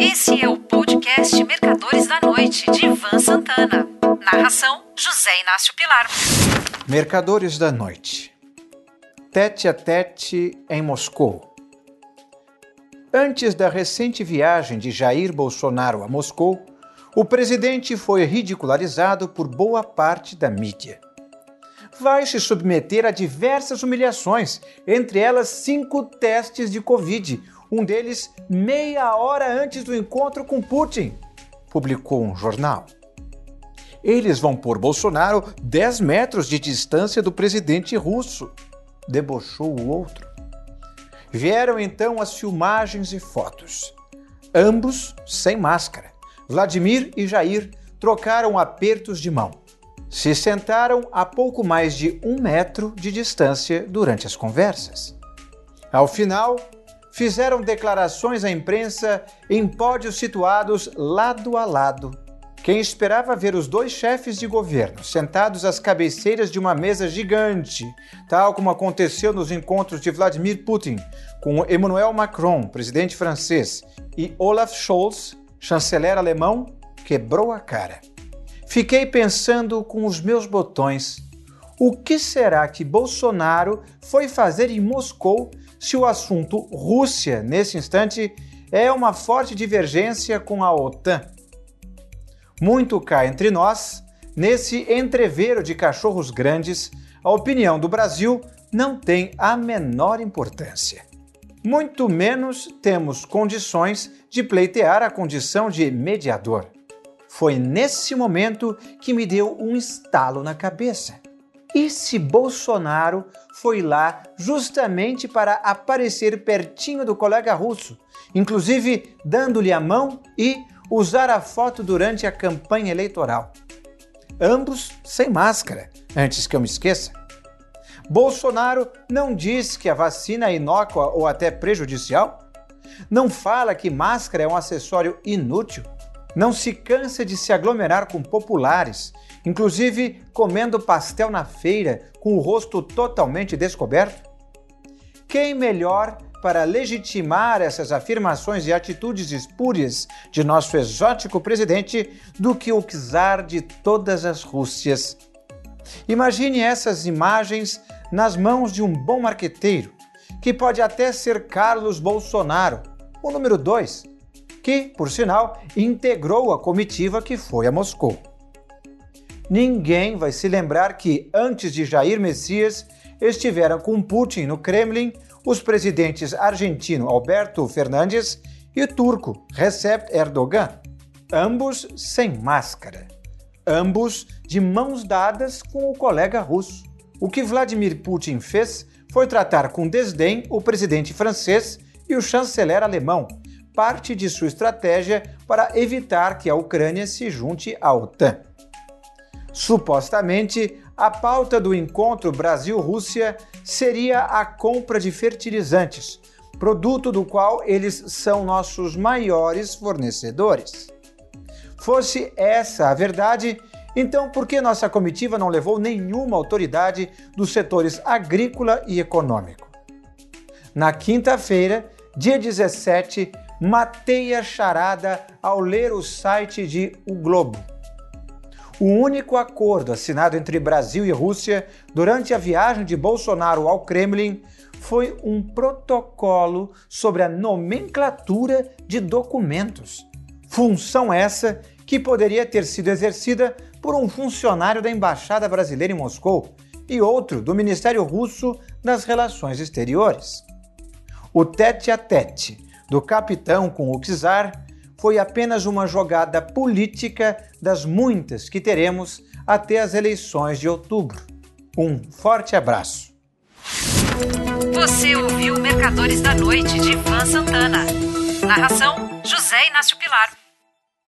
Esse é o podcast Mercadores da Noite, de Ivan Santana. Narração: José Inácio Pilar. Mercadores da Noite. Tete a tete em Moscou. Antes da recente viagem de Jair Bolsonaro a Moscou, o presidente foi ridicularizado por boa parte da mídia. Vai se submeter a diversas humilhações, entre elas cinco testes de Covid, um deles meia hora antes do encontro com Putin, publicou um jornal. Eles vão pôr Bolsonaro 10 metros de distância do presidente russo, debochou o outro. Vieram então as filmagens e fotos. Ambos sem máscara. Vladimir e Jair trocaram apertos de mão. Se sentaram a pouco mais de um metro de distância durante as conversas. Ao final, fizeram declarações à imprensa em pódios situados lado a lado. Quem esperava ver os dois chefes de governo sentados às cabeceiras de uma mesa gigante, tal como aconteceu nos encontros de Vladimir Putin com Emmanuel Macron, presidente francês, e Olaf Scholz, chanceler alemão, quebrou a cara. Fiquei pensando com os meus botões: o que será que Bolsonaro foi fazer em Moscou se o assunto Rússia, nesse instante, é uma forte divergência com a OTAN. Muito cá entre nós, nesse entreveiro de cachorros grandes, a opinião do Brasil não tem a menor importância. Muito menos temos condições de pleitear a condição de mediador. Foi nesse momento que me deu um estalo na cabeça. E se Bolsonaro foi lá justamente para aparecer pertinho do colega russo, inclusive dando-lhe a mão e usar a foto durante a campanha eleitoral? Ambos sem máscara, antes que eu me esqueça. Bolsonaro não diz que a vacina é inócua ou até prejudicial? Não fala que máscara é um acessório inútil? Não se cansa de se aglomerar com populares inclusive comendo pastel na feira com o rosto totalmente descoberto? Quem melhor para legitimar essas afirmações e atitudes espúrias de nosso exótico presidente do que o czar de todas as Rússias? Imagine essas imagens nas mãos de um bom marqueteiro, que pode até ser Carlos Bolsonaro, o número 2, que, por sinal, integrou a comitiva que foi a Moscou ninguém vai se lembrar que, antes de Jair Messias, estiveram com Putin no Kremlin os presidentes argentino Alberto Fernandes e turco Recep Erdogan, ambos sem máscara, ambos de mãos dadas com o colega russo. O que Vladimir Putin fez foi tratar com desdém o presidente francês e o chanceler alemão, parte de sua estratégia para evitar que a Ucrânia se junte à OTAN. Supostamente, a pauta do encontro Brasil-Rússia seria a compra de fertilizantes, produto do qual eles são nossos maiores fornecedores. Fosse essa a verdade, então por que nossa comitiva não levou nenhuma autoridade dos setores agrícola e econômico? Na quinta-feira, dia 17, matei a charada ao ler o site de O Globo o único acordo assinado entre Brasil e Rússia durante a viagem de Bolsonaro ao Kremlin foi um protocolo sobre a nomenclatura de documentos. Função essa que poderia ter sido exercida por um funcionário da Embaixada Brasileira em Moscou e outro do Ministério Russo das Relações Exteriores. O tete a tete do capitão com o czar foi apenas uma jogada política das muitas que teremos até as eleições de outubro. Um forte abraço. Você ouviu Mercadores da Noite de Ivan Santana. Narração: José Inácio Pilar.